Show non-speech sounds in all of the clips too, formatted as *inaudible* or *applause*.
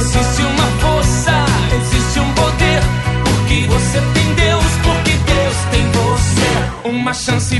Existe uma força, existe um poder. Porque você tem Deus, porque Deus tem você. Uma chance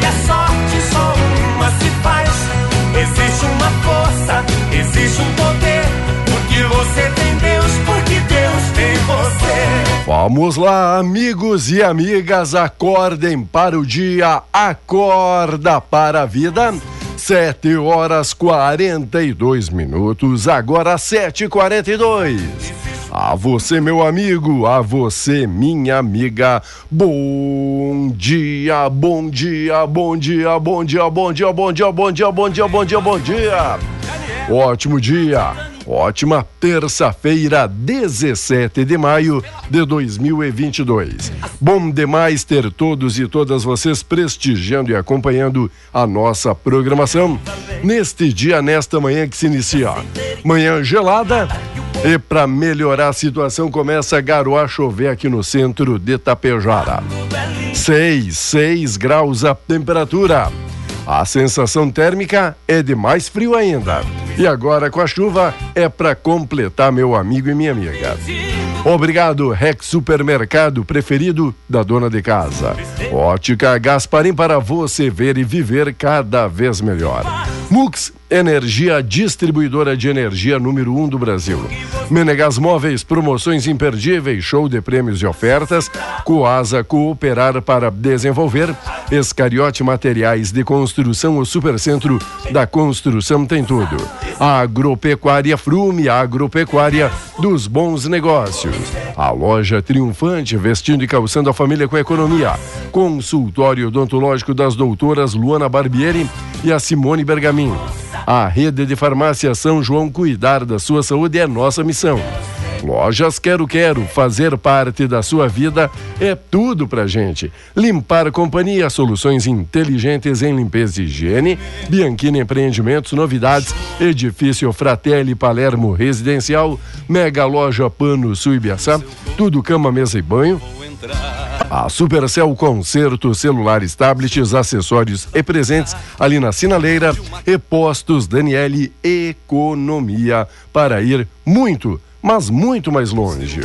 e um poder. Porque você tem Deus, porque Deus tem você. Vamos lá, amigos e amigas, acordem para o dia, acorda para a vida. Sete horas quarenta e dois minutos, agora sete e quarenta e dois. A você, meu amigo, a você, minha amiga, bom dia, bom dia, bom dia, bom dia, bom dia, bom dia, bom dia, bom dia, bom dia, bom dia. Ótimo dia, ótima terça-feira, 17 de maio de 2022. Bom demais ter todos e todas vocês prestigiando e acompanhando a nossa programação neste dia, nesta manhã que se inicia. Manhã gelada e para melhorar a situação começa a garoar chover aqui no centro de Tapejara. 6, 6 graus a temperatura. A sensação térmica é de mais frio ainda. E agora com a chuva é para completar meu amigo e minha amiga. Obrigado, Rex Supermercado preferido da dona de casa. Ótica Gasparim para você ver e viver cada vez melhor. Mux Energia, distribuidora de energia número um do Brasil. Menegas Móveis, promoções imperdíveis, show de prêmios e ofertas. Coasa Cooperar para desenvolver. Escariote Materiais de Construção, o Supercentro da Construção tem tudo. Agropecuária Frume, agropecuária dos bons negócios. A loja triunfante, vestindo e calçando a família com economia. Consultório odontológico das doutoras Luana Barbieri e a Simone Bergamin. A rede de farmácia São João cuidar da sua saúde é nossa missão. Lojas Quero Quero, fazer parte da sua vida é tudo pra gente. Limpar Companhia, soluções inteligentes em limpeza e higiene. Bianchini Empreendimentos, novidades. Edifício Fratelli Palermo Residencial. Mega Loja Pano Suibiaçá. Tudo cama, mesa e banho. A Supercell Concerto, celulares, tablets, acessórios e presentes ali na Sinaleira e Postos Daniele Economia para ir muito mas muito mais longe.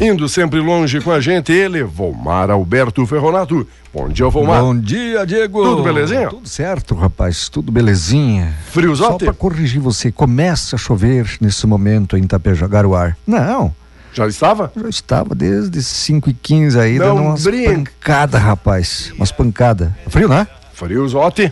Indo sempre longe com a gente, ele, Volmar Alberto Ferronato. Bom dia, Volmar. Bom dia, Diego. Tudo belezinha? Tudo certo, rapaz, tudo belezinha. Friozote? Só pra corrigir você, começa a chover nesse momento em Itapejagaruar. Não. Já estava? Já estava desde 5 e 15 aí, Não dando umas brinca. pancadas, rapaz. Umas pancadas. Frio, né? Friozote.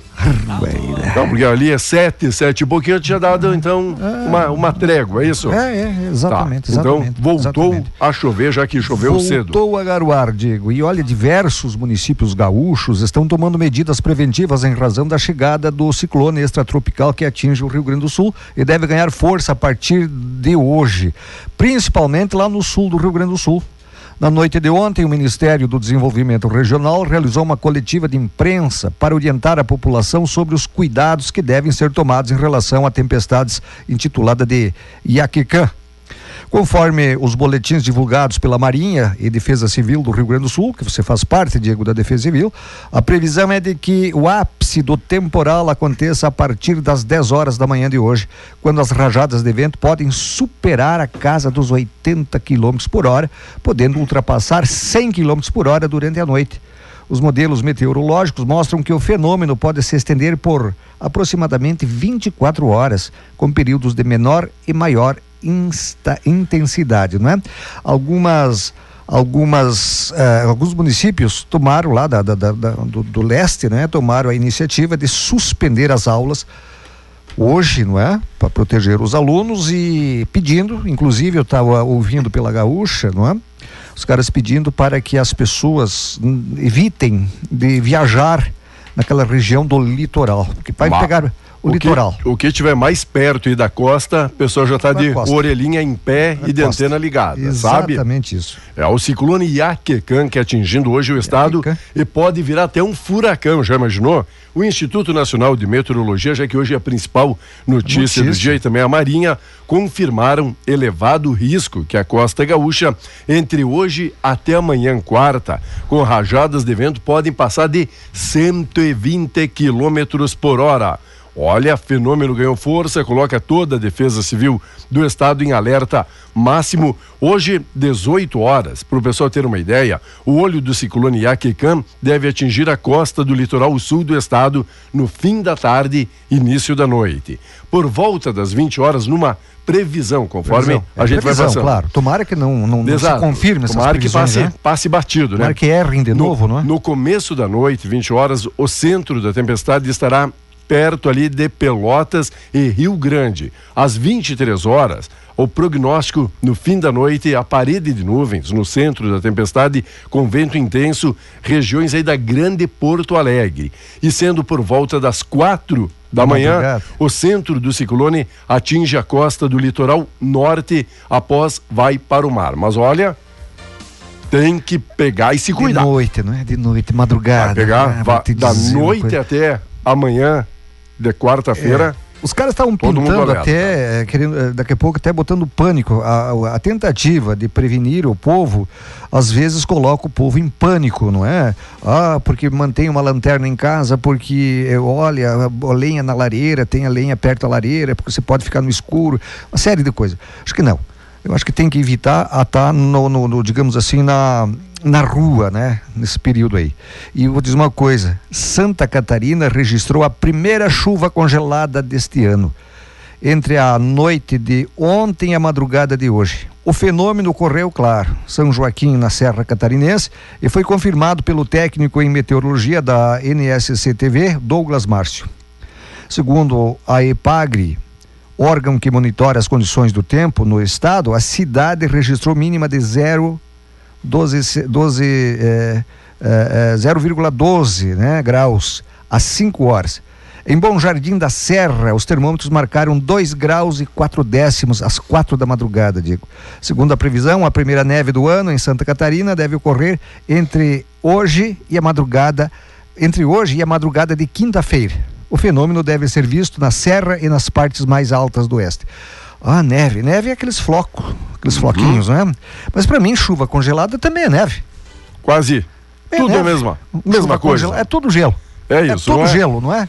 Não, porque ali é sete, sete e pouquinho, tinha dado então uma, uma trégua, é isso? É, é, exatamente, Tá, Então exatamente. voltou exatamente. a chover, já que choveu Voltou cedo. a garoar, Diego. E olha, diversos municípios gaúchos estão tomando medidas preventivas em razão da chegada do ciclone extratropical que atinge o Rio Grande do Sul e deve ganhar força a partir de hoje, principalmente lá no sul do Rio Grande do Sul. Na noite de ontem, o Ministério do Desenvolvimento Regional realizou uma coletiva de imprensa para orientar a população sobre os cuidados que devem ser tomados em relação a tempestades intitulada de Iaquecã. Conforme os boletins divulgados pela Marinha e Defesa Civil do Rio Grande do Sul, que você faz parte, Diego, da Defesa Civil, a previsão é de que o ápice do temporal aconteça a partir das 10 horas da manhã de hoje, quando as rajadas de vento podem superar a casa dos 80 km por hora, podendo ultrapassar 100 km por hora durante a noite. Os modelos meteorológicos mostram que o fenômeno pode se estender por aproximadamente 24 horas, com períodos de menor e maior insta- intensidade, não é? Algumas algumas eh, alguns municípios tomaram lá da, da- da- do, do leste, né? Tomaram a iniciativa de suspender as aulas hoje, não é? Para proteger os alunos e pedindo, inclusive eu estava ouvindo pela gaúcha, não é? Os caras pedindo para que as pessoas evitem de viajar naquela região do litoral, porque Bah, pegar o, que- litoral. o que tiver mais perto e da costa, a pessoa já está de costa. orelhinha em pé e de costa. antena ligada, sabe? Exatamente isso. É o ciclone Iaquecã que atingindo hoje o estado e pode virar até um furacão, já imaginou? O Instituto Nacional de Meteorologia, já que hoje é a principal notícia, do Notícia. dia e também a Marinha, confirmaram elevado risco que a costa gaúcha entre hoje até amanhã, quarta, com rajadas de vento podem passar de 120 quilômetros por hora. Olha, fenômeno ganhou força, coloca toda a Defesa Civil do Estado em alerta máximo. Hoje, 18 horas. Para o pessoal ter uma ideia, o olho do ciclone Iaquecã deve atingir a costa do litoral sul do estado no fim da tarde, início da noite. Por volta das 20 horas, numa previsão, conforme Previsão. a É gente previsão, vai passando. claro. Tomara que não, não, não se confirme essas Tomara que passe, né? passe batido, né? Tomara que errem de No- novo, não é? No começo da noite, 20 horas, o centro da tempestade estará perto ali de Pelotas e Rio Grande. Às 23 horas, o prognóstico no fim da noite, a parede de nuvens no centro da tempestade com vento intenso, regiões aí da Grande Porto Alegre. E sendo por volta das quatro da manhã, o centro do ciclone atinge a costa do litoral norte, após vai para o mar. Mas olha, tem que pegar e se cuidar. De noite, não é? De noite, madrugada. Vai pegar va- vou te da noite até amanhã de quarta-feira. Os caras estavam pintando até, eh, querendo, eh, daqui a pouco até botando pânico. A, a- tentativa de prevenir o povo, às vezes coloca o povo em pânico, não é? Ah, porque mantém uma lanterna em casa, porque eh, olha, a, lenha na lareira, tem a lenha perto da lareira, porque você pode ficar no escuro, uma série de coisas. Acho que não. Eu acho que tem que evitar a estar no, no- no, digamos assim, na, na rua, né? Nesse período aí. E vou dizer uma coisa: Santa Catarina registrou a primeira chuva congelada deste ano. Entre a noite de ontem e a madrugada de hoje. O fenômeno ocorreu, claro, São Joaquim, na Serra Catarinense, e foi confirmado pelo técnico em meteorologia da NSC TV, Douglas Márcio. Segundo a EPAGRE, órgão que monitora as condições do tempo no estado, a cidade registrou mínima de 0, 12, ce- 12, eh, eh, eh, 0,12 né, graus às 5 horas. Em Bom Jardim da Serra, os termômetros marcaram 2 graus e 4 décimos às 4 da madrugada, digo. Segundo a previsão, a primeira neve do ano em Santa Catarina deve ocorrer entre hoje e a madrugada, entre hoje e a madrugada de quinta-feira. O fenômeno deve ser visto na serra e nas partes mais altas do oeste. Ah, neve. Neve é aqueles flocos, aqueles floquinhos, né? Mas para mim, chuva congelada também é neve. Quase. É Tudo é a neve. mesma, Chuva mesma coisa. congela- É tudo gelo. É É isso, tudo não é? gelo, não é?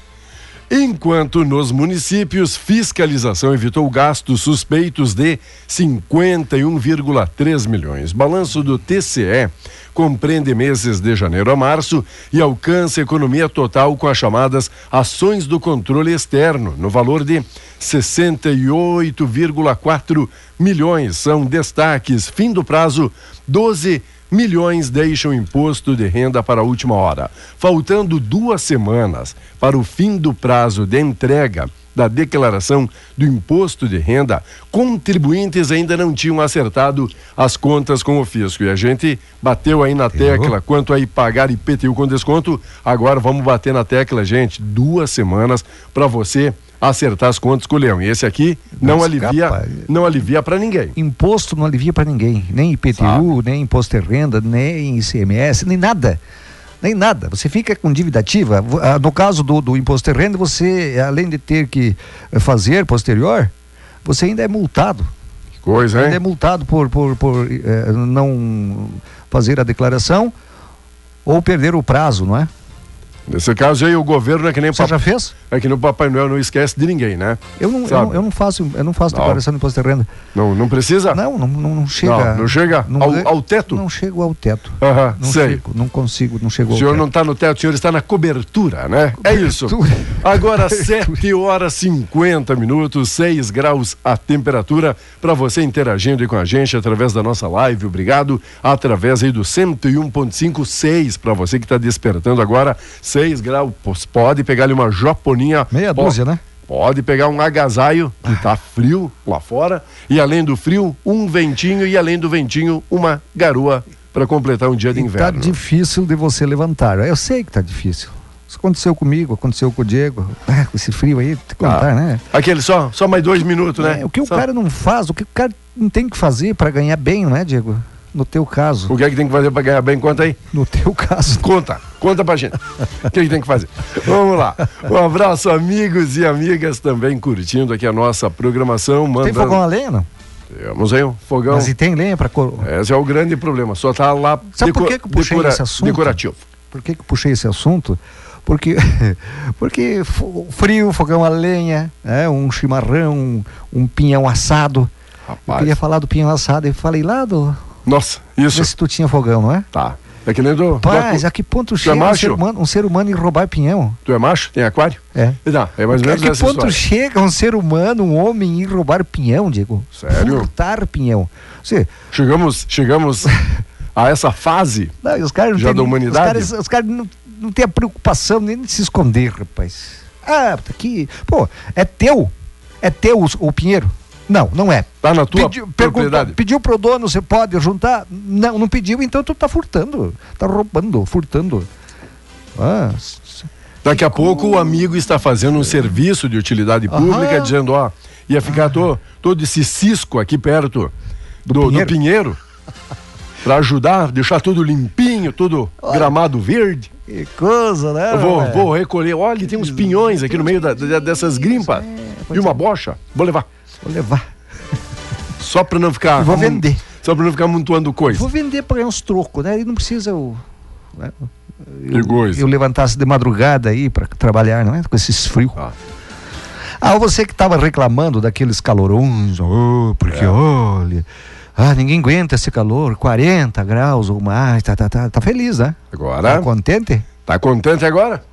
Enquanto nos municípios, fiscalização evitou gastos suspeitos de 51,3 milhões. Balanço do TCE compreende meses de janeiro a março e alcança economia total com as chamadas ações do controle externo, no valor de 68,4 milhões. São destaques. Fim do prazo, 12 milhões deixam imposto de renda para a última hora. Faltando duas semanas para o fim do prazo de entrega da declaração do imposto de renda, contribuintes ainda não tinham acertado as contas com o fisco. E a gente bateu aí na tecla quanto aí pagar IPTU com desconto. Agora vamos bater na tecla, gente. Duas semanas para você acertar as contas com o Leão. E esse aqui não Mas, alivia, capaz. não alivia para ninguém. Imposto não alivia para ninguém, nem IPTU, Sabe. nem imposto de renda, nem ICMS, nem nada. Nem nada. Você fica com dívida ativa. Ah, No caso do, do imposto de renda, você, além de ter que fazer posterior, você ainda é multado. Que coisa, Ainda é hein? multado por, por, por eh, não fazer a declaração ou perder o prazo, não é? Nesse caso aí, o governo é que nem Você já fez? É que no Papai Noel não esquece de ninguém, né? Eu não, eu não, eu não faço, eu não faço Não. declaração de imposto de renda. Não, não precisa? Não, não, não, não chega. Não, não chega ao- ao teto? Não chego ao teto. Aham, Não sei. chego, não consigo, não chego O ao senhor teto. não está no teto, o senhor está na cobertura, né? É isso. *laughs* Cobertura. Agora, 7 horas 50 minutos, 6 graus a temperatura. Para você interagindo aí com a gente através da nossa live, obrigado. Através aí do 101.5, 6 para você que está despertando agora, 6 graus. Pode pegar ali uma joponinha. Meia Pô, dúzia, né? Pode pegar um agasalho, que tá frio lá fora, e além do frio, um ventinho, e além do ventinho, uma garoa para completar um dia de E tá inverno. difícil de você levantar. Eu sei que tá difícil. Isso aconteceu comigo, aconteceu com o Diego. Ah, *laughs* com esse frio aí, te contar, Ah, né? Aquele só, só mais dois minutos, né? É, o que o Só- cara não faz, o que o cara não tem que fazer para ganhar bem, não é, Diego? No teu caso. O que é que tem que fazer para ganhar bem? Conta aí. No teu caso. Conta, conta pra gente. O que, é que tem que fazer? Vamos lá. Um abraço, amigos e amigas, também curtindo aqui a nossa programação. Tem Mandando... fogão a lenha, não? Temos aí um fogão. Mas e tem lenha para cor... Esse é o grande problema, só tá lá Sabe por que que eu puxei esse assunto? decorativo. Por que, que eu puxei esse assunto? Porque, *laughs* porque frio, fogão a lenha, né? um chimarrão, um, um pinhão assado. Eu Rapaz, queria falar do pinhão assado e falei lá do. Nossa, isso. Ver se tu tinha fogão, não é? Tá. É que nem do. Rapaz, do- a que ponto é chega um macho? ser, humano, um ser humano em roubar pinhão? Tu é macho? Tem aquário? É. Não, é mais ou A menos que essa ponto história. chega um ser humano, um homem, em roubar pinhão, Diego? Sério? Furtar pinhão. Você, Chegamos, chegamos a essa fase. não, os caras não Já da humanidade? Os caras, os caras não, não têm a preocupação nem de se esconder, rapaz. Ah, tá aqui. Pô, é teu. É teu o, o pinheiro? Não, não é. Tá na tua Pediu, propriedade. pediu pro dono, você pode juntar? Não, não pediu, então tu tá furtando. Tá roubando, furtando. Ah, Daqui a pouco o amigo está fazendo um serviço de utilidade pública, Aham. dizendo, ó, ia ficar to- todo esse cisco aqui perto do, do Pinheiro. pinheiro. Pra ajudar, deixar tudo limpinho, tudo gramado verde. que coisa, né? Eu vou, vou recolher. Olha, tem uns pinhões aqui no meio da- da- dessas grimpas. pois E uma é. bocha. Vou levar. Vou levar. Só pra não ficar. Vou vender. Só pra não ficar amontoando coisa. Vou vender para ganhar uns trocos, né? E não precisa eu, né? Coisa. eu levantasse de madrugada aí para trabalhar, não é? Com esses frios. Ah. Ah, você que estava reclamando daqueles calorões, oh, porque É. olha, ah, ninguém aguenta esse calor, 40 graus ou mais, tá, tá, tá, tá feliz, né? Agora. Tá contente? Tá contente agora?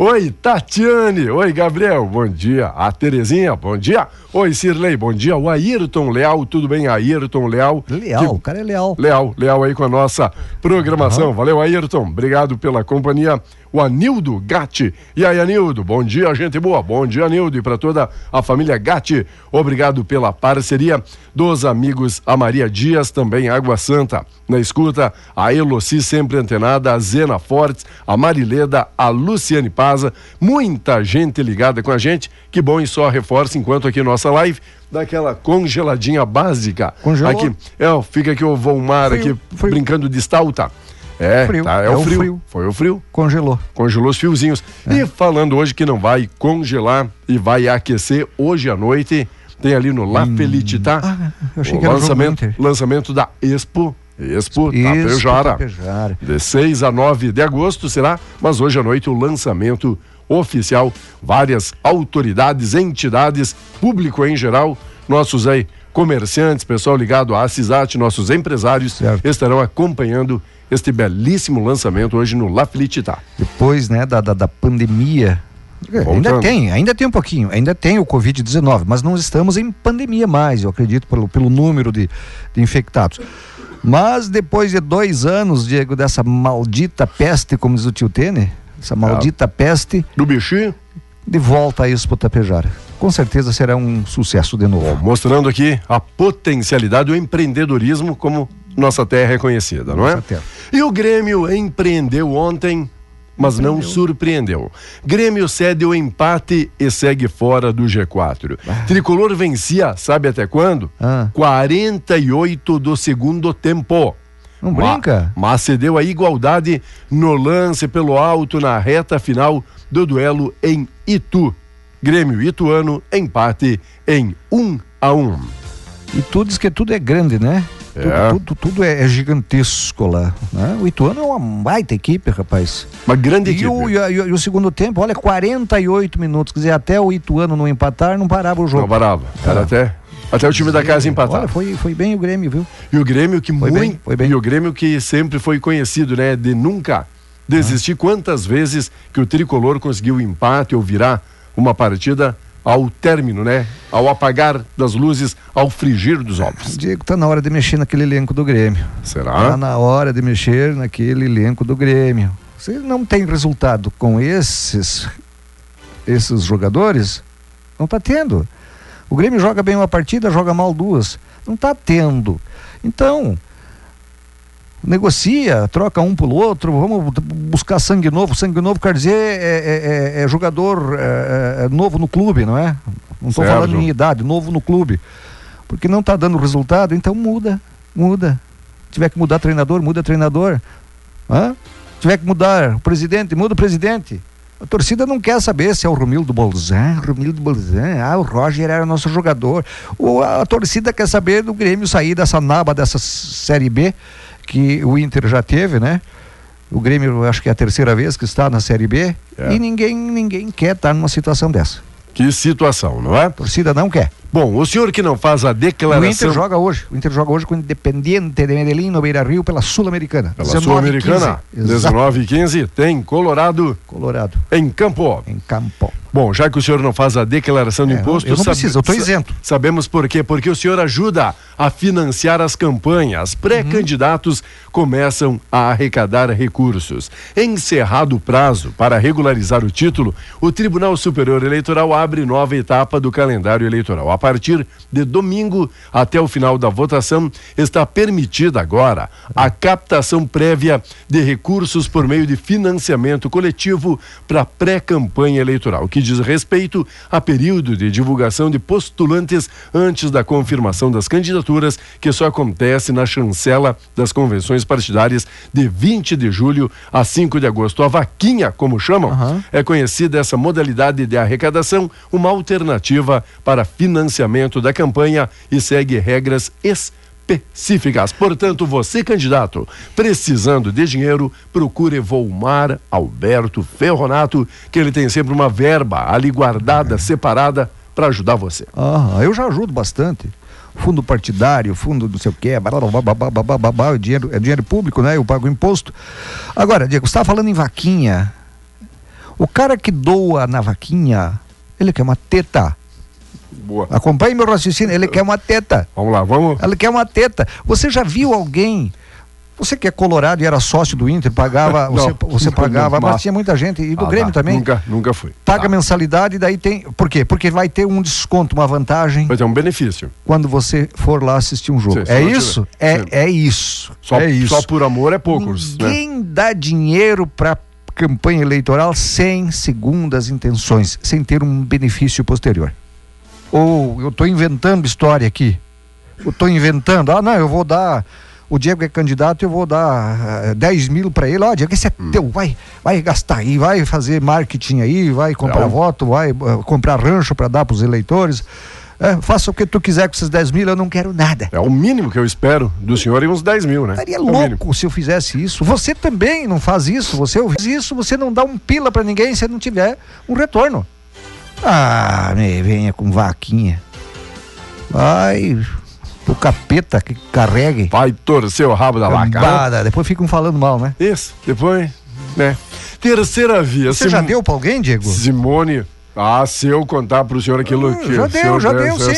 Oi, Tatiane. Oi, Gabriel. Bom dia. A Terezinha, bom dia. Oi, Cirlei, bom dia. O Ayrton Leal, tudo bem? Ayrton Leal. Leal, o Que- cara é leal. Leal, leal aí com a nossa programação. Valeu, Ayrton. Obrigado pela companhia. O Anildo Gatti. E aí, Anildo, bom dia, gente boa. Bom dia, Anildo. E para toda a família Gatti, obrigado pela parceria dos amigos a Maria Dias, também Água Santa. Na escuta, a Eloci sempre antenada, a Zena Fortes, a Marileda, a Luciane Paza. Muita gente ligada com a gente. Que bom e só reforça enquanto aqui nossa live daquela congeladinha básica. Congelou? Aqui, é, fica aqui o Volmar aqui frio. brincando de stalta. É, Frio, tá, é, é o o frio. frio. Foi o frio. Congelou. Congelou os fiozinhos. E falando hoje que não vai congelar e vai aquecer hoje à noite, tem ali no La Felicità Ah, eu achei o lançamento, lançamento da Expo Expo, Expo Tapejara. Tapejara. De 6 a 9 de agosto será, mas hoje à noite o lançamento oficial. Várias autoridades, entidades, público em geral, nossos aí comerciantes, pessoal ligado à CISAT, nossos empresários Certo. estarão acompanhando este belíssimo lançamento hoje no La Felicità. Depois, né, da, da, da pandemia. É, Ainda Voltando. tem, ainda tem um pouquinho, ainda tem o Covid-19, mas não estamos em pandemia mais, eu acredito, pelo, pelo número de, de infectados. Mas depois de dois anos, Diego, dessa maldita peste, como diz o tio Tene, essa maldita peste, Do bichinho, de volta a Expo Tapejara. Com certeza será um sucesso de novo. mostrando aqui a potencialidade do empreendedorismo como nossa terra é conhecida, não é? E o Grêmio empreendeu ontem, mas não surpreendeu. Grêmio cede o empate e segue fora do G4. Tricolor vencia, sabe até quando? Ah. 48 do segundo tempo. Não brinca? Mas cedeu a igualdade no lance pelo alto na reta final do duelo em Itu. Grêmio Ituano, empate em 1 a 1. E tu diz que tudo é grande, né? É. Tudo, tudo, tudo é, é gigantesco lá. Né? O Ituano é uma baita equipe, rapaz. Uma grande E equipe. o, e, e o- e o segundo tempo, olha, 48 minutos. Quer dizer, até o Ituano não empatar, não parava o jogo. Não parava. Era até, até o time da casa empatar. Olha, foi, foi bem o Grêmio, viu? E o Grêmio que Foi muito, bem, foi bem. e o Grêmio que sempre foi conhecido, né, de nunca desistir. Quantas vezes que o tricolor conseguiu empate ou virar uma partida ao término, né, ao apagar das luzes, ao frigir dos ovos. Diego, tá na hora de mexer naquele elenco do Grêmio. Tá Será? na hora de mexer naquele elenco do Grêmio. Você não tem resultado com esses esses jogadores, não tá tendo. O Grêmio joga bem uma partida, joga mal duas. Não tá tendo. Então, negocia, troca um pelo outro, vamos buscar sangue novo. Sangue novo quer dizer é, é- é- é jogador é- é novo no clube, não é? Não estou falando em idade, novo no clube. Porque não está dando resultado, então muda, muda. Tiver que mudar treinador, muda treinador. Hã? Tiver que mudar o presidente, muda o presidente. A torcida não quer saber se é o Romildo Bolzan, Romildo Bolzan, ah, o Roger era nosso jogador. Ou a torcida quer saber do Grêmio sair dessa naba, dessa Série B, que o Inter já teve, né? O Grêmio, acho que é a terceira vez que está na Série B, É. e ninguém, ninguém quer estar numa situação dessa. Que situação, não é? A torcida não quer. Bom, o senhor que não faz a O declaração Inter joga hoje. O Inter joga hoje com o Independiente de Medellín no Beira Rio pela Sul-Americana. pela 19 Sul-Americana, 15. Exato. 19 e 15, tem Colorado Colorado, em campo. em campo. Bom, já que o senhor não faz a declaração de É, imposto, eu não preciso, eu sa- isento. Sabemos por quê? Porque o senhor ajuda a financiar as campanhas. Pré-candidatos começam a arrecadar recursos. Encerrado o prazo para regularizar o título, o Tribunal Superior Eleitoral abre nova etapa do calendário eleitoral. A partir de domingo até o final da votação, está permitida agora a captação prévia de recursos por meio de financiamento coletivo para pré-campanha eleitoral, que diz respeito a período de divulgação de postulantes antes da confirmação das candidaturas, que só acontece na chancela das convenções partidárias de 20 de julho a 5 de agosto. A vaquinha, como chamam, Aham. é conhecida essa modalidade de arrecadação, uma alternativa para financiamento da campanha e segue regras específicas. Portanto, você, candidato, precisando de dinheiro, procure Volmar Alberto Ferronato, que ele tem sempre uma verba ali guardada, separada, para ajudar você. Ah, eu já ajudo bastante. Fundo partidário, fundo não sei o babá, é dinheiro, é dinheiro público, né? Eu pago imposto. Agora, Diego, você estava falando em vaquinha. O cara que doa na vaquinha, ele quer uma teta. Boa. Acompanhe meu raciocínio, ele quer uma teta. Vamos lá, vamos. Ela quer uma teta. Você já viu alguém? Você que é colorado e era sócio do Inter, pagava, *laughs* Não, você, você nunca, pagava, mas tinha muita gente, e do Ah, Grêmio tá. também. Nunca, nunca fui. Paga Tá. mensalidade e daí tem. Por quê? Porque vai ter um desconto, uma vantagem Vai ter um benefício. quando você for lá assistir um jogo. Sim, é não isso? É, é isso. Só, é isso. só por amor é poucos, né? Ninguém dá dinheiro para campanha eleitoral sem segundas intenções, sem ter um benefício posterior. Ou eu estou inventando história aqui. Eu estou inventando. Ah, não, eu vou dar. O Diego é candidato, eu vou dar ah, 10 mil para ele. Ó, Diego, esse é Hum. teu, vai, vai gastar aí, vai fazer marketing aí, vai comprar Não. voto, vai ah, comprar rancho para dar para os eleitores. É, faça o que tu quiser com esses 10 mil, eu não quero nada. É o mínimo que eu espero do senhor e uns 10 mil, né? Estaria É louco se eu fizesse isso. Você também não faz isso. Você faz isso, você não dá um pila pra ninguém se não tiver um retorno. Ah, me venha com vaquinha. Vai, o capeta que carregue. Vai torcer o rabo da vaca. né? Depois ficam falando mal, né? Isso, depois, né? Terceira via. Você já deu pra alguém, Diego? Simone. Ah, se eu contar pro senhor aquilo que já o deu, já deu, o sim.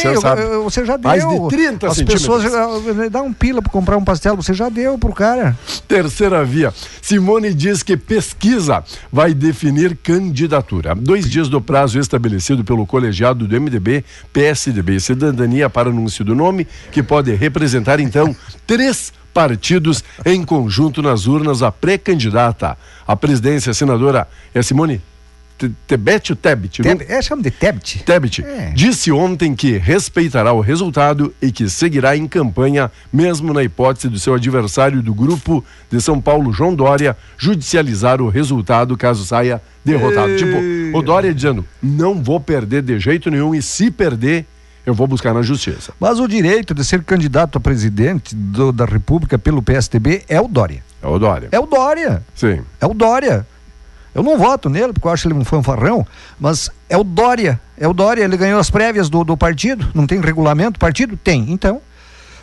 Você já deu. Mais de 30 As pessoas já- dá um pila pra comprar um pastel, você já deu pro cara. Terceira via. Simone diz que pesquisa vai definir candidatura. Dois dias do prazo estabelecido pelo colegiado do MDB, PSDB e Cidadania para anúncio do nome, que pode representar, então, *laughs* três partidos em conjunto nas urnas. A pré-candidata à presidência, a senadora, é Simone Tebet ou Tebet? Não- Teb- É, chama de Tebet. Tebet É. disse ontem que respeitará o resultado e que seguirá em campanha, mesmo na hipótese do seu adversário do grupo de São Paulo, João Dória, judicializar o resultado caso saia derrotado. Tipo, o Dória dizendo: não vou perder de jeito nenhum e se perder, eu vou buscar na justiça. Mas o direito de ser candidato a presidente do- da República pelo PSDB é o Dória. É o Dória. É o Dória. Sim. É o Dória. Eu não voto nele, porque eu acho ele um fanfarrão, mas é o Dória. É o Dória. Ele ganhou as prévias do, do partido. Não tem regulamento? Partido? Tem. Então.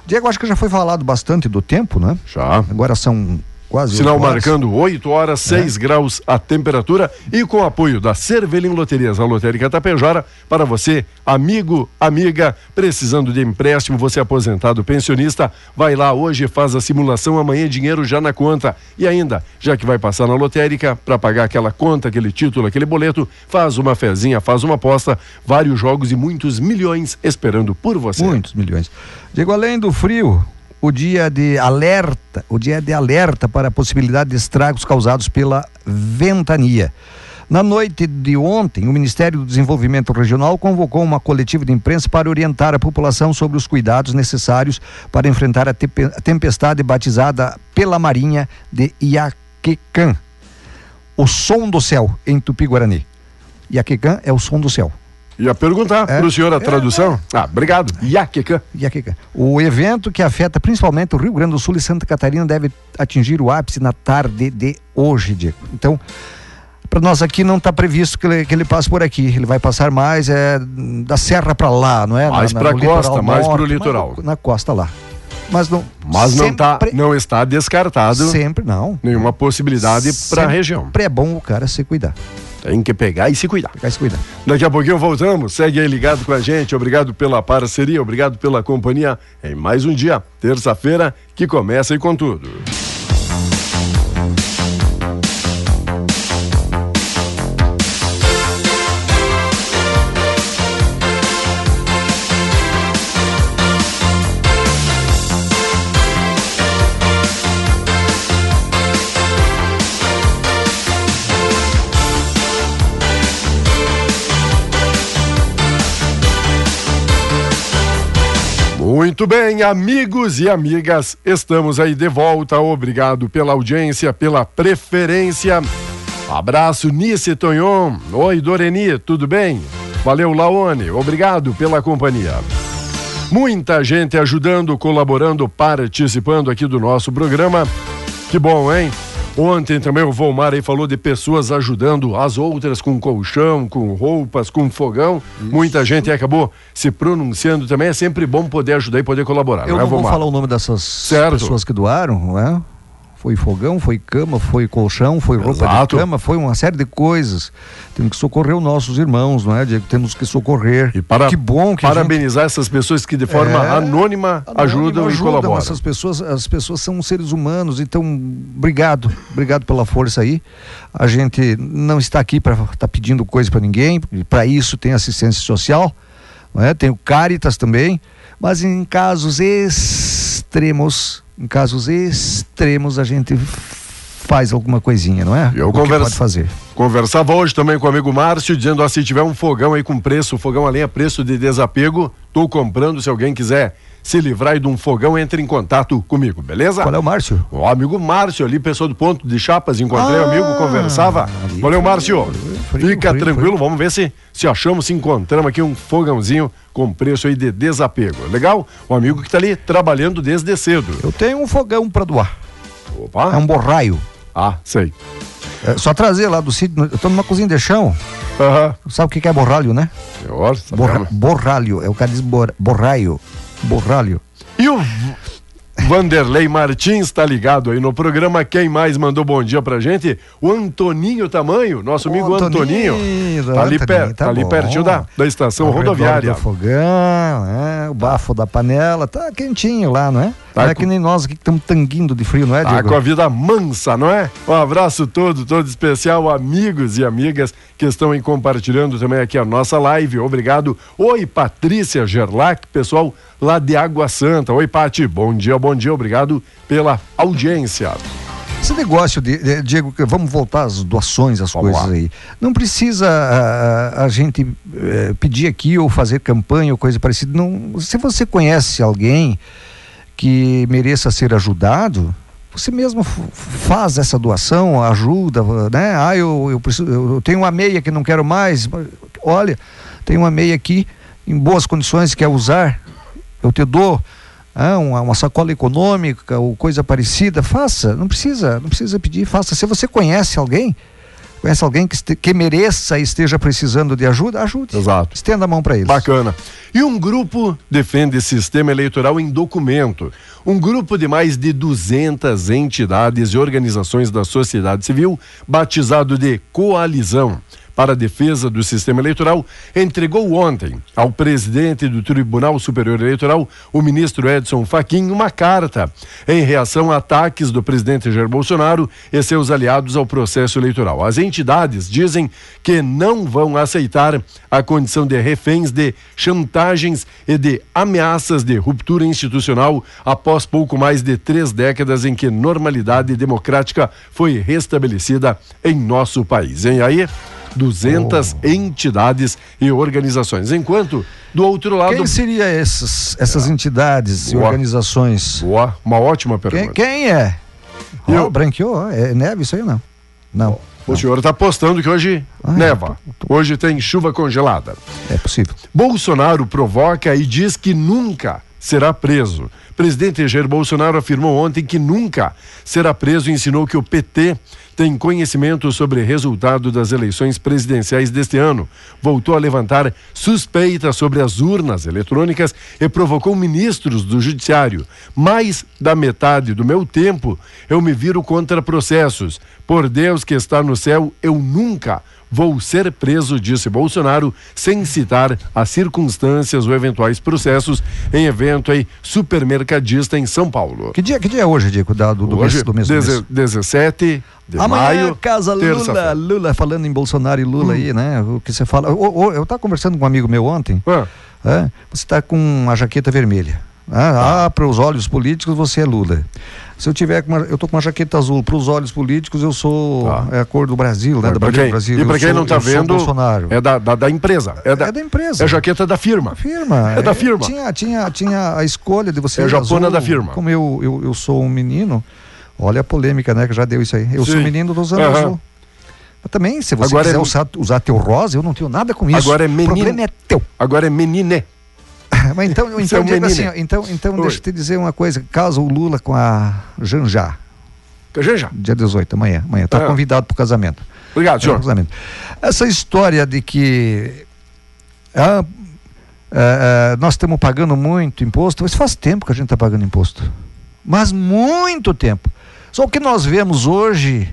Diego, acho que já foi falado bastante do tempo, né? Já. Agora são quase. Sinal oito horas. marcando 8 horas, 6 graus a temperatura e com apoio da Cervelim Loterias, a lotérica Tapejara, para você, amigo, amiga, precisando de empréstimo, você é aposentado, pensionista, vai lá hoje, faz a simulação, amanhã dinheiro já na conta. E ainda, já que vai passar na lotérica para pagar aquela conta, aquele título, aquele boleto, faz uma fezinha, faz uma aposta, vários jogos e muitos milhões esperando por você. Muitos milhões. Diego, além do frio, o dia de alerta, o dia de alerta para a possibilidade de estragos causados pela ventania. Na noite de ontem, o Ministério do Desenvolvimento Regional convocou uma coletiva de imprensa para orientar a população sobre os cuidados necessários para enfrentar a tempestade batizada pela Marinha de Iaquecã. O som do céu em Tupi-Guarani. Iaquecã é o som do céu. Ia perguntar É. para o senhor a tradução? Ah, obrigado. Iaquecã. O evento que afeta principalmente o Rio Grande do Sul e Santa Catarina deve atingir o ápice na tarde de hoje, Diego. Então, para nós aqui não está previsto que ele, que ele passe por aqui. Ele vai passar mais é, da serra para lá, não é? Mais pra no costa, mais pro norte, litoral. Na costa lá. Mas não. Mas não, tá, sempre- não está descartado Sempre não. nenhuma possibilidade para a Sempre região. É bom o cara se cuidar. Tem que pegar e se cuidar. Vai se cuidar. Daqui a pouquinho voltamos. Segue aí ligado com a gente. Obrigado pela parceria, obrigado pela companhia em mais um dia, terça-feira, que começa e com tudo. Muito bem, amigos e amigas, estamos aí de volta. Obrigado pela audiência, pela preferência. Abraço, Nice Tonhon. Oi, Doreni, tudo bem? Valeu, Laone. Obrigado pela companhia. Muita gente ajudando, colaborando, participando aqui do nosso programa. Que bom, hein? Ontem também o Volmar aí falou de pessoas ajudando as outras com colchão, com roupas, com fogão. Muita gente acabou se pronunciando também. É sempre bom poder ajudar e poder colaborar. Eu não é, não vou falar o nome dessas Certo. pessoas que doaram, não é? Foi fogão, foi cama, foi colchão, foi roupa Exato. de cama, foi uma série de coisas. Temos que socorrer os nossos irmãos, não é, Diego? Temos que socorrer. E para, que bom que a gente- parabenizar essas pessoas que de forma É, anônima, ajudam, e colaboram. Essas pessoas, as pessoas são seres humanos, então obrigado, obrigado pela força aí. A gente não está aqui para estar pedindo coisa para ninguém. Para isso tem assistência social, não é? Tem o Caritas também, mas em casos extremos, em casos extremos a gente faz alguma coisinha, não é? Eu converso- pode fazer. Conversava hoje também com o amigo Márcio, dizendo: ó, se tiver um fogão aí com preço, fogão a lenha, preço de desapego, tô comprando. Se alguém quiser se livrar de um fogão, entre em contato comigo, beleza? Qual é o Márcio? O amigo Márcio ali, pessoa do ponto de chapas, encontrei o Ah, amigo, conversava. ali Valeu, Márcio. Frio, Fica frio, tranquilo, frio. vamos ver se, se achamos, se encontramos aqui um fogãozinho com preço aí de desapego. Legal? Um amigo que tá ali trabalhando desde cedo. Eu tenho um fogão para doar. Opa! É um borraio. Ah, sei. É só trazer lá do sítio. Eu tô numa cozinha de chão. Aham. Sabe o que que é borralho, né? Senhor, Borra, borralho. É o cara diz bor, borraio. Borralho. E o Vanderlei Martins está ligado aí no programa. Quem mais mandou bom dia pra gente? O Antoninho Tamanho, nosso amigo Antoninho. Antoninho, Tá ali, Antoninho, per, tá tá ali pertinho da, da estação Ao rodoviária. do fogão, né? O bafo da panela. Tá quentinho lá, não é? Tá não é com- que nem nós aqui que estamos tanguindo de frio, não é, Tá Diego? com a vida mansa, não é? Um abraço todo, todo especial, amigos e amigas que estão aí compartilhando também aqui a nossa live. Obrigado. Oi, Patrícia Gerlach, pessoal lá de Água Santa. Oi, Pati. Bom dia, bom dia. Obrigado pela audiência. Esse negócio de, de- Diego, vamos voltar às doações, às Vamos coisas lá. aí. Não precisa a, a- a gente eh, pedir aqui ou fazer campanha ou coisa parecida. Não, se você conhece alguém que mereça ser ajudado, você mesmo faz essa doação, ajuda, né? Ah, eu, eu, preciso, eu tenho uma meia que não quero mais. Olha, tem uma meia aqui em boas condições, quer usar, eu te dou ah, uma, uma sacola econômica ou coisa parecida, faça, não precisa, não precisa pedir, faça. Se você conhece alguém, conhece alguém que, que mereça e esteja precisando de ajuda, ajude. Exato. Estenda a mão para eles. Bacana. E um grupo defende sistema eleitoral em documento. Um grupo de mais de 200 entidades e organizações da sociedade civil, batizado de Coalizão para a Defesa do Sistema Eleitoral, entregou ontem ao presidente do Tribunal Superior Eleitoral, o ministro Edson Fachin, uma carta em reação a ataques do presidente Jair Bolsonaro e seus aliados ao processo eleitoral. As entidades dizem que não vão aceitar a condição de reféns de chantagens e de ameaças de ruptura institucional após pouco mais de três décadas em que normalidade democrática foi restabelecida em nosso país. Hein? Aí, 200 entidades e organizações. Enquanto, do outro lado. Quem seria essas, essas entidades e Boa. organizações? Boa, uma ótima Quem, pergunta. quem é? Eu- Ó, branqueou? É neve isso aí não? Não. O senhor está postando que hoje Ah, é. neva. Hoje tem chuva congelada. É possível. Bolsonaro provoca e diz que nunca será preso. Presidente Jair Bolsonaro afirmou ontem que nunca será preso e ensinou que o PT tem conhecimento sobre resultado das eleições presidenciais deste ano. Voltou a levantar suspeitas sobre as urnas eletrônicas e provocou ministros do Judiciário. Mais da metade do meu tempo eu me viro contra processos. Por Deus que está no céu, eu nunca Vou ser preso, disse Bolsonaro, sem citar as circunstâncias ou eventuais processos em evento aí supermercadista em São Paulo. Que dia, que dia é hoje, Diego? Da- Do, do, Hoje, mês, do mês, do mês? deze- 17 de Amanhã, maio, casa Lula. Hum. Lula, falando em Bolsonaro e Lula aí, né? O que você fala. Eu estava conversando com um amigo meu ontem. Ah, é, você está com uma jaqueta vermelha. Ah, ah para os olhos políticos você é Lula. Se eu tiver uma, eu tô com uma jaqueta azul, para os olhos políticos eu sou Tá. é a cor do Brasil, né? Da bandeira quem- do Brasil. e para quem sou- não está sou vendo, Bolsonaro. é da, da, da empresa. É da, É da empresa. É a jaqueta da firma. firma. É da firma. Tinha, tinha, tinha a escolha de você. É a japona azul. da firma. Como eu, eu, eu sou um menino, olha a polêmica, né? Que já deu isso aí. Eu sou Sim. um menino dos anos Aham. azul. Mas também, se você Agora quiser é- usar, usar teu rosa, eu não tenho nada com isso. Agora é O menino- problema é teu. Agora é menine. *laughs* Mas então, é então, menino. assim, então, então Oi. deixa eu te dizer uma coisa. Casa o Lula com a Janja, Já. dia 18, amanhã. Amanhã. Tá Ah. convidado pro casamento. Obrigado, É, senhor. casamento. Essa história de que ah, ah, ah, nós estamos pagando muito imposto, mas faz tempo que a gente está pagando imposto. Mas muito tempo. Só o que nós vemos hoje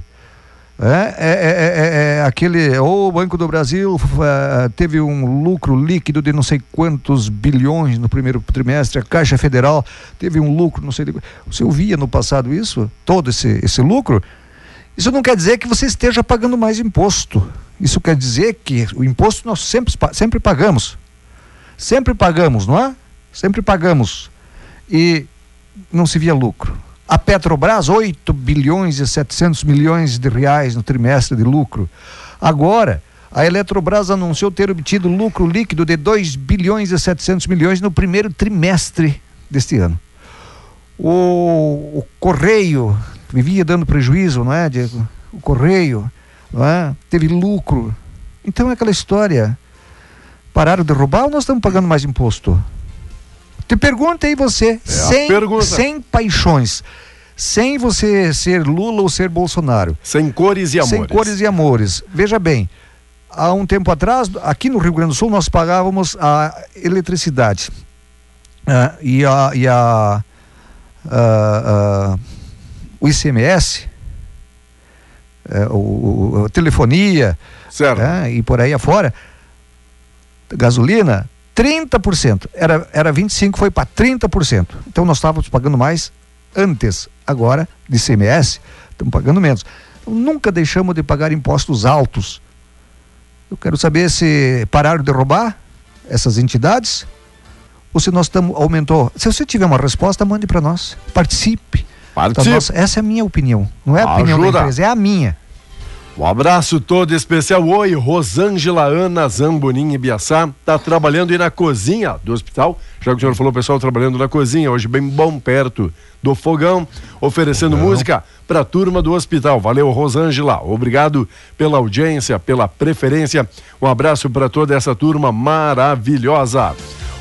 é, é- é- é- é aquele. Ou o Banco do Brasil ah, teve um lucro líquido de não sei quantos bilhões no primeiro trimestre, a Caixa Federal teve um lucro, não sei. Você ouvia no passado isso? Todo esse, esse lucro? Isso não quer dizer que você esteja pagando mais imposto. Isso quer dizer que o imposto nós sempre, sempre pagamos. Sempre pagamos, não é? Sempre pagamos. E não se via lucro. A Petrobras, 8 bilhões e 700 milhões de reais no trimestre de lucro. Agora, a Eletrobras anunciou ter obtido lucro líquido de 2 bilhões e 700 milhões no primeiro trimestre deste ano. O, o Correio vivia dando prejuízo, não é, Diego? O Correio não é? teve lucro Então é aquela história. Pararam de roubar ou nós estamos pagando mais imposto? Te pergunta aí você, É sem, sem paixões, sem você ser Lula ou ser Bolsonaro, Sem cores e amores. sem cores e amores. Veja bem, há um tempo atrás, aqui no Rio Grande do Sul, nós pagávamos a eletricidade ah, e a, e a, ah, ah, o ICMS, eh, o, o- telefonia, Certo. né, e por aí afora, gasolina, 30%. Era, era 25%, foi para 30%. Então nós estávamos pagando mais antes. Agora, de CMS, estamos pagando menos. Então, nunca deixamos de pagar impostos altos. Eu quero saber se pararam de roubar essas entidades ou se nós estamos aumentou. Se você tiver uma resposta, mande para nós. Participe. Participe. nossa- essa é a minha opinião. Não é a opinião Ajuda. da empresa, é a minha. Um abraço todo especial. Oi, Rosângela Ana Zambonin Ibiaçá. Tá trabalhando aí na cozinha do hospital. Já que o senhor falou, pessoal trabalhando na cozinha, hoje bem bom perto do fogão, oferecendo música para a turma do hospital. Valeu, Rosângela. Obrigado pela audiência, pela preferência. Um abraço para toda essa turma maravilhosa.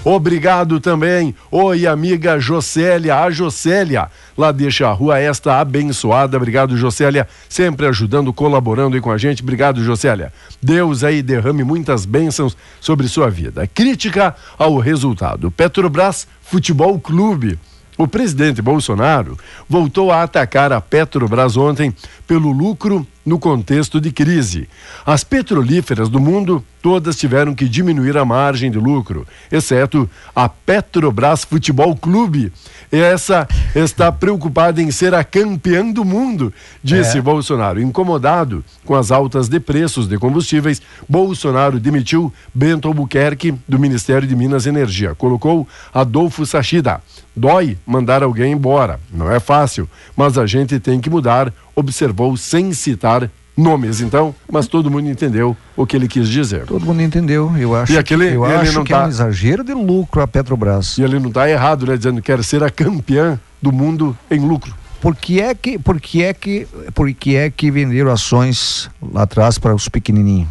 Obrigado também, oi amiga Jocélia, a Jocélia, lá deixa a rua esta abençoada, obrigado Jocélia, sempre ajudando, colaborando aí com a gente, obrigado Jocélia. Deus aí derrame muitas bênçãos sobre sua vida. Crítica ao resultado, Petrobras Futebol Clube. O presidente Bolsonaro voltou a atacar a Petrobras ontem pelo lucro no contexto de crise. As petrolíferas do mundo todas tiveram que diminuir a margem de lucro, exceto a Petrobras Futebol Clube. Essa está preocupada em ser a campeã do mundo, disse Bolsonaro. Incomodado com as altas de preços de combustíveis, Bolsonaro demitiu Bento Albuquerque do Ministério de Minas e Energia. Colocou Adolfo Sachida. Dói mandar alguém embora. Não é fácil, mas a gente tem que mudar, observou sem citar nomes, então, mas todo mundo entendeu o que ele quis dizer. Todo mundo entendeu. Eu acho, E aquele- eu ele acho não que é tá- um exagero de lucro a Petrobras. E ele não está errado, né? Dizendo que quer ser a campeã do mundo em lucro. Por que é que, por que é que, por que é que venderam ações lá atrás para os pequenininhos?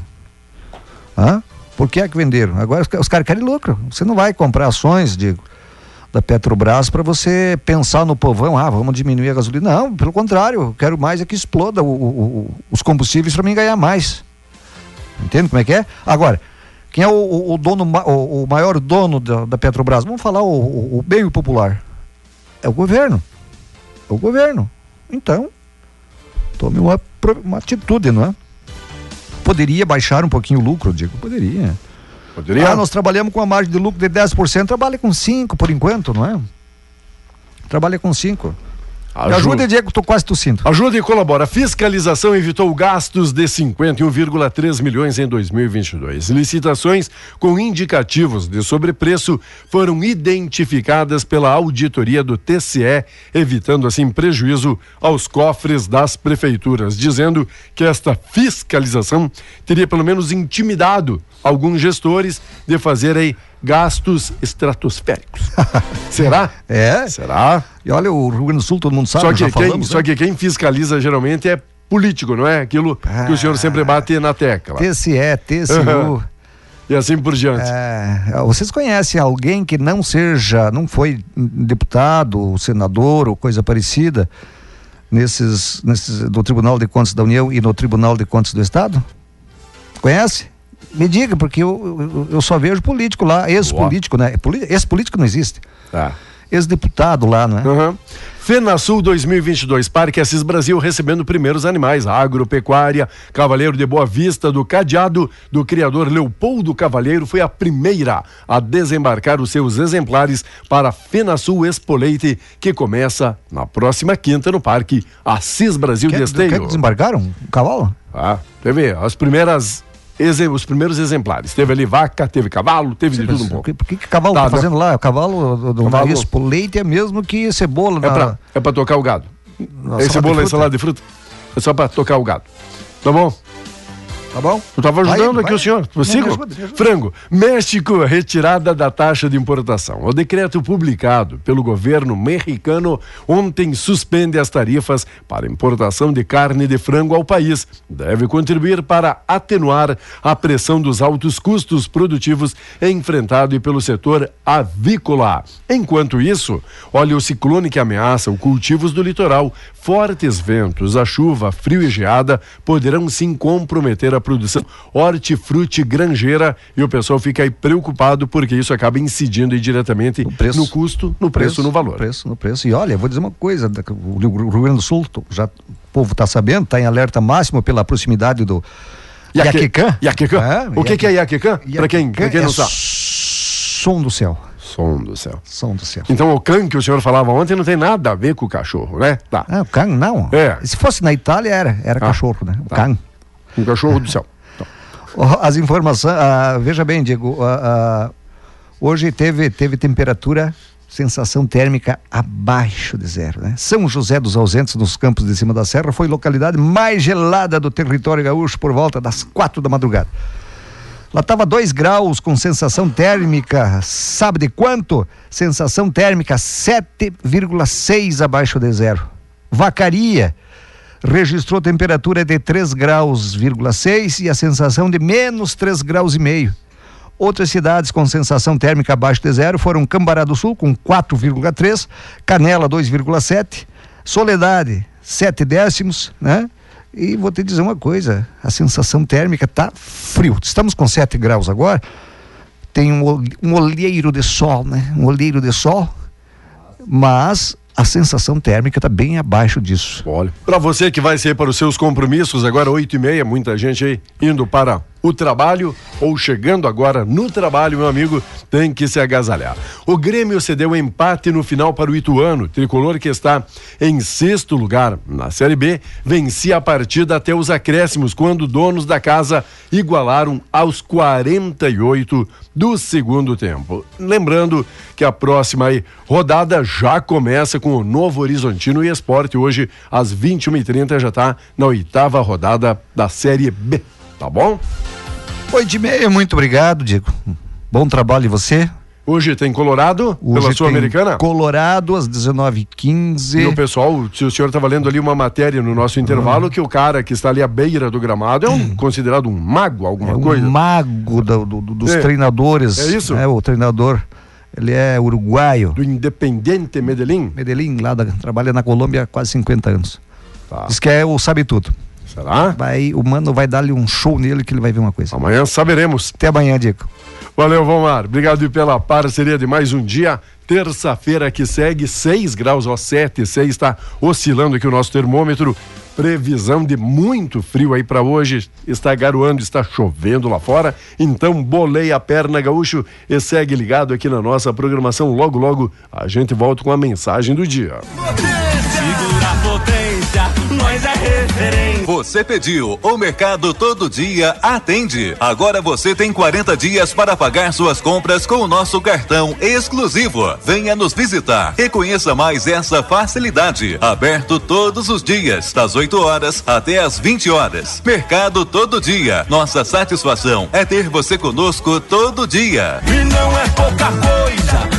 Hã? Por que é que venderam? Agora os, os caras querem lucro. Você não vai comprar ações de, da Petrobras para você pensar no povão, ah, vamos diminuir a gasolina. Não, pelo contrário, quero mais é que exploda o- o- os combustíveis para mim ganhar mais. Entende como é que é? Agora, quem é o, o- dono, o, maior dono da, da Petrobras? Vamos falar o, o, o bem popular. É o governo. É o governo. Então, tome uma, uma atitude, não é? Poderia baixar um pouquinho o lucro, digo, poderia. Poderia? Ah, nós trabalhamos com a margem de lucro de 10%, trabalha com 5% por enquanto, não é? Trabalha com 5%. Me ajuda, Diego, estou quase tossindo. Ajuda e colabora. Fiscalização evitou gastos de 51,3 milhões em 2022. Licitações com indicativos de sobrepreço foram identificadas pela auditoria do TCE, evitando assim prejuízo aos cofres das prefeituras, dizendo que esta fiscalização teria pelo menos intimidado alguns gestores de fazerem gastos estratosféricos. *laughs* Será? É? Será? E olha, o Rio Grande do Sul, todo mundo sabe, Só que, quem, falamos, só né? que quem fiscaliza geralmente é político, não é? Aquilo que o senhor sempre bate na tecla. TCE, TCU. E assim por diante. É, vocês conhecem alguém que não seja, não foi deputado, senador ou coisa parecida nesses, nesses do Tribunal de Contas da União e no Tribunal de Contas do Estado? Conhece? Me diga, porque eu, eu, só vejo político lá, ex-político, né? Ex-político não existe. Tá. Ex-deputado lá, né? Uhum. FenaSul 2022, Parque Assis Brasil recebendo primeiros animais, agropecuária, Cavaleiro de Boa Vista do Cadeado, do criador Leopoldo Cavalheiro, foi a primeira a desembarcar os seus exemplares para FenaSul Expo Leite, que começa na próxima quinta no Parque Assis Brasil Quer, de quer Esteio. que desembarcaram? Um cavalo? Ah, teve as primeiras, os primeiros exemplares. Teve ali vaca, teve cavalo, teve de tudo um pouco. Por que, que cavalo Tá, tá, tá. fazendo lá? O cavalo do, Cavalo- Expo Leite é mesmo que cebola É na... pra, é pra tocar o gado. na salada de bolo é salada de fruta. É só pra tocar o gado. Tá bom? Tá bom? Eu estava ajudando Vai, aqui vai. o senhor. Sigo? me ajuda, me ajuda. Frango. México, retirada da taxa de importação. O decreto publicado pelo governo mexicano ontem suspende as tarifas para importação de carne de frango ao país. Deve contribuir para atenuar a pressão dos altos custos produtivos enfrentado pelo setor avícola. Enquanto isso, olha o ciclone que ameaça os cultivos do litoral. Fortes ventos, a chuva, frio e geada poderão sim comprometer a produção hortifruti granjeira e o pessoal fica aí preocupado porque isso acaba incidindo diretamente no, preço. custo, no preço, no valor. No preço, no preço. E olha, vou dizer uma coisa, o Rio Grande do Sul, já o povo está sabendo, está em alerta máximo pela proximidade do Iaque- Iaquecã. Iaquecã? É, o que, que é Iaquecã? Para quem, pra quem é não sabe. Som do céu. Som do céu. Som do céu. Então o can que o senhor falava ontem não tem nada a ver com o cachorro, né? Tá. Ah, o can não. É. Se fosse na Itália, era, era Ah, cachorro, né? O tá. can. Um cachorro do céu. *laughs* As informações, ah, veja bem, Diego, ah, ah, hoje teve, teve temperatura, sensação térmica abaixo de zero, né? São José dos Ausentes, nos campos de cima da serra, foi localidade mais gelada do território gaúcho por volta das quatro da madrugada. Lá estava 2 graus com sensação térmica, sabe de quanto? Sensação térmica 7,6 abaixo de zero. Vacaria registrou temperatura de 3 graus,6 e a sensação de menos 3 graus e meio. Outras cidades com sensação térmica abaixo de zero foram Cambará do Sul com 4,3, Canela 2,7, Soledade 7 décimos, né? E vou te dizer uma coisa, a sensação térmica tá frio. Estamos com 7 graus agora. Tem um, um olheiro de sol, né? Um olheiro de sol, mas a sensação térmica está bem abaixo disso. Olha. Para você que vai sair para os seus compromissos, agora oito e meia, muita gente aí indo para o trabalho ou chegando agora no trabalho, meu amigo, tem que se agasalhar. O Grêmio cedeu empate no final para o Ituano, tricolor que está em sexto lugar na Série B, vencia a partida até os acréscimos, quando donos da casa igualaram aos 48 do segundo tempo. Lembrando que a próxima rodada já começa com o Novo Horizontino e Esporte. Hoje, às 21h30, já está na oitava rodada da Série B. Tá bom? Oito e meia, muito obrigado, Diego. Bom trabalho de você. Hoje tem Colorado, Hoje pela Sul-Americana. Colorado, às 19h15. E o pessoal, se o senhor estava lendo ali uma matéria no nosso intervalo, que o cara que está ali à beira do gramado é um, considerado um mago, alguma É um coisa. mago do- do- do- dos É. treinadores. É isso? É, o treinador. Ele é uruguaio. Do Independente Medellín. Medellín, lá da, trabalha na Colômbia há quase 50 anos. Tá. Diz que é o sabe tudo. Será? Vai, o mano vai dar-lhe um show nele que ele vai ver uma coisa. Amanhã saberemos. Até amanhã, Diego. Valeu, Vomar. Obrigado pela parceria de mais um dia. Terça-feira que segue, 6 graus, ó, 7, 6, está oscilando aqui o nosso termômetro. Previsão de muito frio aí para hoje. Está garoando, está chovendo lá fora. Então, bolei a perna, gaúcho, e segue ligado aqui na nossa programação. Logo, logo, a gente volta com a mensagem do dia. Segura a potência, nós é referência. Você pediu, o Mercado Todo Dia atende. Agora você tem 40 dias para pagar suas compras com o nosso cartão exclusivo. Venha nos visitar e conheça mais essa facilidade. Aberto todos os dias, das 8 horas até as 20 horas. Mercado Todo Dia. Nossa satisfação é ter você conosco todo dia. E não é pouca coisa,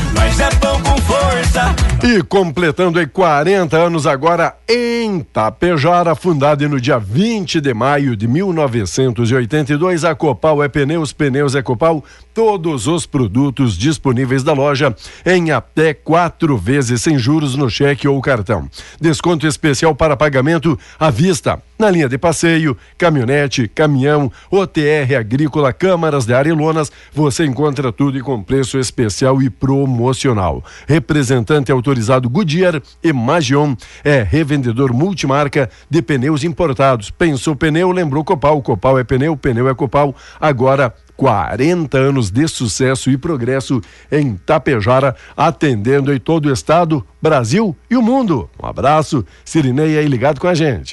E completando aí 40 anos agora em Tapejara, fundada no dia 20 de maio de 1982, a Copal é pneus, pneus é Copal, todos os produtos disponíveis da loja em até quatro vezes sem juros no cheque ou cartão. Desconto especial para pagamento à vista. Na linha de passeio, caminhonete, caminhão, OTR agrícola, câmaras de ar e lonas, você encontra tudo e com preço especial e promocional. Representante autorizado Goodyear e Magion é revendedor multimarca de pneus importados. Pensou pneu, lembrou Copal. Copal é pneu, pneu é Copal. Agora 40 anos de sucesso e progresso em Tapejara, atendendo em todo o estado, Brasil e o mundo. Um abraço, Sirineia aí ligado com a gente.